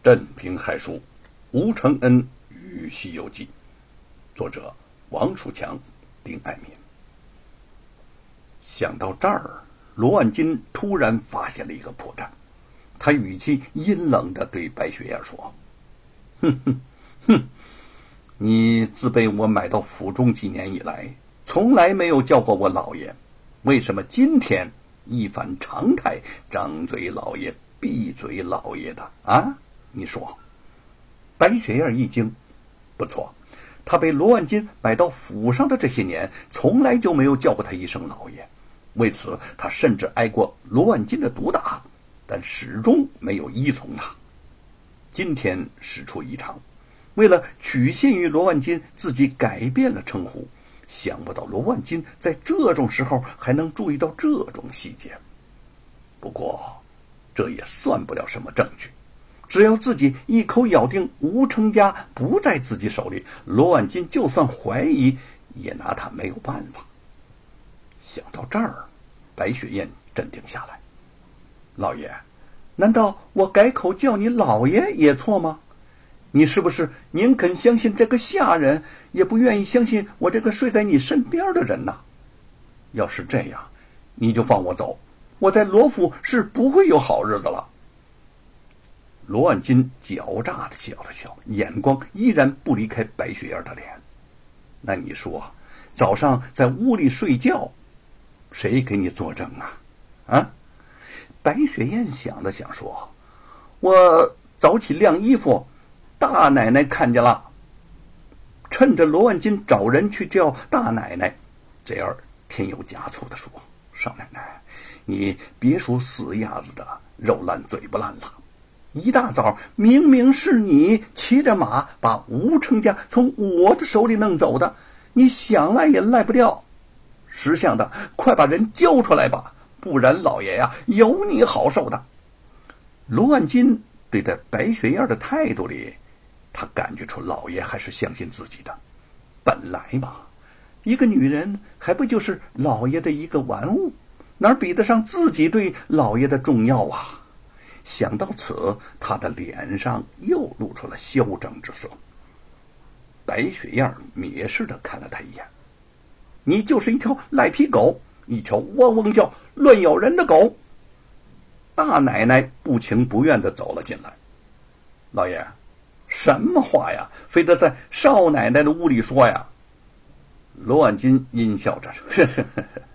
镇平海书，吴承恩与《西游记》，作者王树强、丁爱民。想到这儿，罗万金突然发现了一个破绽，他语气阴冷的对白雪燕说：“哼哼哼，你自被我买到府中几年以来，从来没有叫过我老爷，为什么今天一反常态，张嘴老爷，闭嘴老爷的啊？”你说，白雪燕一惊，不错，她被罗万金买到府上的这些年，从来就没有叫过他一声老爷。为此，他甚至挨过罗万金的毒打，但始终没有依从他。今天事出异常，为了取信于罗万金，自己改变了称呼。想不到罗万金在这种时候还能注意到这种细节。不过，这也算不了什么证据。只要自己一口咬定吴成家不在自己手里，罗万金就算怀疑，也拿他没有办法。想到这儿，白雪燕镇定下来。老爷，难道我改口叫你老爷也错吗？你是不是宁肯相信这个下人，也不愿意相信我这个睡在你身边的人呢？要是这样，你就放我走，我在罗府是不会有好日子了。罗万金狡诈的笑了笑，眼光依然不离开白雪燕的脸。那你说，早上在屋里睡觉，谁给你作证啊？啊？白雪燕想了想说：“我早起晾衣服，大奶奶看见了。趁着罗万金找人去叫大奶奶，这样添油加醋的说：少奶奶，你别说死鸭子的肉烂嘴不烂了。”一大早，明明是你骑着马把吴成家从我的手里弄走的，你想赖也赖不掉。识相的，快把人交出来吧，不然老爷呀有你好受的。罗万金对待白雪燕的态度里，他感觉出老爷还是相信自己的。本来嘛，一个女人还不就是老爷的一个玩物，哪比得上自己对老爷的重要啊？想到此，他的脸上又露出了嚣张之色。白雪燕蔑视的看了他一眼：“你就是一条赖皮狗，一条汪汪叫、乱咬人的狗。”大奶奶不情不愿的走了进来：“老爷，什么话呀？非得在少奶奶的屋里说呀？”罗万金阴笑着说：“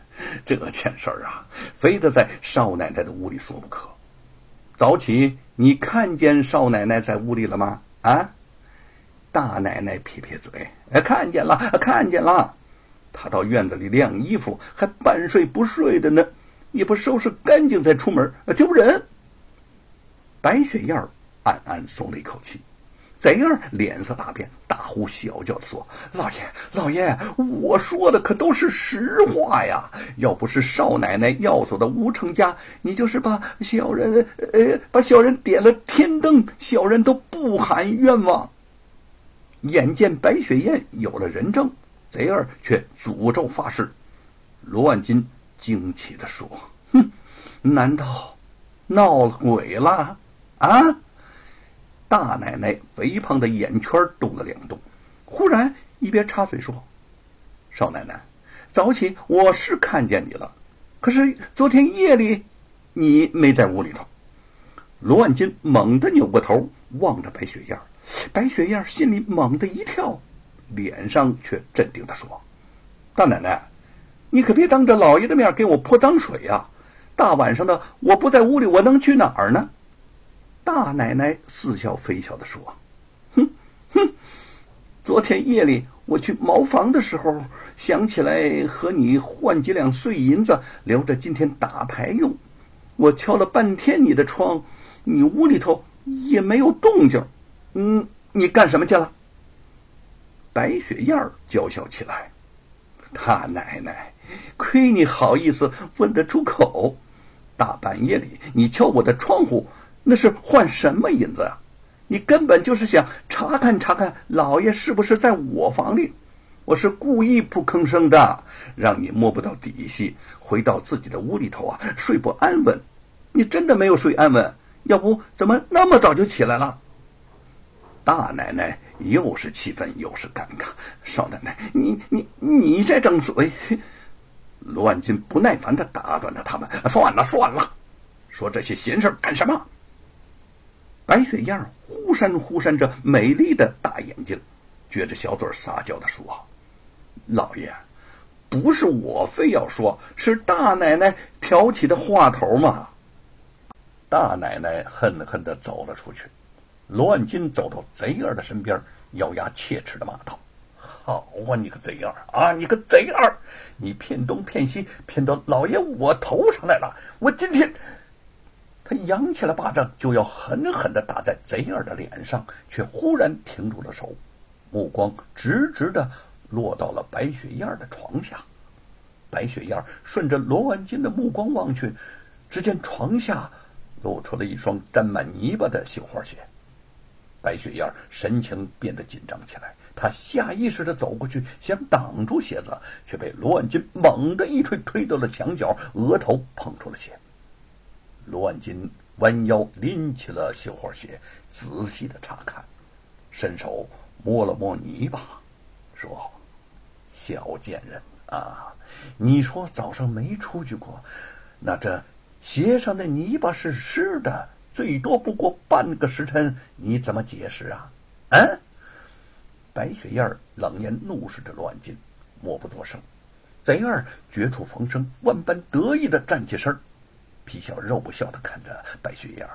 这件事儿啊，非得在少奶奶的屋里说不可。”早起，你看见少奶奶在屋里了吗？啊，大奶奶撇撇嘴，哎，看见了，看见了。她到院子里晾衣服，还半睡不睡的呢，也不收拾干净再出门，丢人。白雪燕暗暗松了一口气。贼儿脸色大变，大呼小叫的说：“老爷，老爷，我说的可都是实话呀！要不是少奶奶要走的吴成家，你就是把小人，呃，把小人点了天灯，小人都不喊冤枉。”眼见白雪燕有了人证，贼儿却诅咒发誓。罗万金惊奇的说：“哼，难道闹鬼了？啊？”大奶奶肥胖的眼圈动了两动，忽然一边插嘴说：“少奶奶，早起我是看见你了，可是昨天夜里你没在屋里头。”罗万金猛地扭过头望着白雪燕，白雪燕心里猛地一跳，脸上却镇定地说：“大奶奶，你可别当着老爷的面给我泼脏水呀！大晚上的我不在屋里，我能去哪儿呢？”大奶奶似笑非笑的说：“哼哼，昨天夜里我去茅房的时候，想起来和你换几两碎银子，留着今天打牌用。我敲了半天你的窗，你屋里头也没有动静。嗯，你干什么去了？”白雪燕娇笑起来：“大奶奶，亏你好意思问得出口！大半夜里你敲我的窗户。”那是换什么银子啊？你根本就是想查看查看老爷是不是在我房里。我是故意不吭声的，让你摸不到底细，回到自己的屋里头啊，睡不安稳。你真的没有睡安稳？要不怎么那么早就起来了？大奶奶又是气愤又是尴尬。少奶奶，你你你这张嘴！罗万金不耐烦的打断了他们：“算了算了，说这些闲事干什么？”白雪燕忽闪忽闪着美丽的大眼睛，撅着小嘴撒娇的说：“老爷，不是我非要说，是大奶奶挑起的话头嘛。”大奶奶恨恨的走了出去。罗万金走到贼儿的身边，咬牙切齿的骂道：“好啊，你个贼儿啊，你个贼儿！你骗东骗西，骗到老爷我头上来了！我今天……”他扬起了巴掌，就要狠狠的打在贼儿的脸上，却忽然停住了手，目光直直的落到了白雪燕的床下。白雪燕顺着罗万金的目光望去，只见床下露出了一双沾满泥巴的绣花鞋。白雪燕神情变得紧张起来，她下意识的走过去想挡住鞋子，却被罗万金猛地一推，推到了墙角，额头碰出了血。罗万金弯腰拎起了绣花鞋，仔细的查看，伸手摸了摸泥巴，说：“小贱人啊，你说早上没出去过，那这鞋上的泥巴是湿的。”最多不过半个时辰，你怎么解释啊？嗯？白雪燕冷眼怒视着罗万金，默不作声。贼儿绝处逢生，万般得意的站起身，皮笑肉不笑的看着白雪燕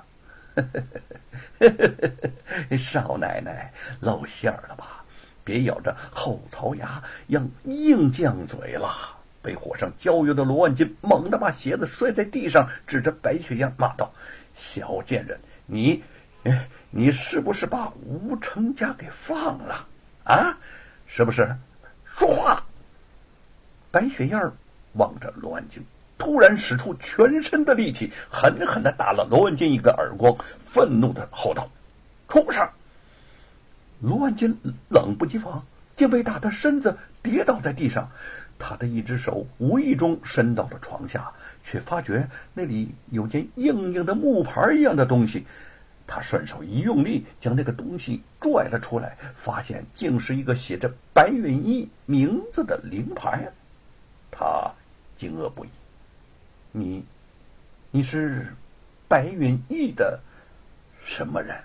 少奶奶露馅儿了吧？别咬着后槽牙硬硬犟嘴了。被火上浇油的罗万金猛地把鞋子摔在地上，指着白雪燕骂道。小贱人，你，你是不是把吴成家给放了？啊，是不是？说话！白雪燕望着罗万金，突然使出全身的力气，狠狠的打了罗万金一个耳光，愤怒的吼道：“畜生！”罗万金冷不及防，竟被打的身子跌倒在地上。他的一只手无意中伸到了床下，却发觉那里有件硬硬的木牌一样的东西。他顺手一用力，将那个东西拽了出来，发现竟是一个写着白云一名字的灵牌。他惊愕不已：“你，你是白云义的什么人？”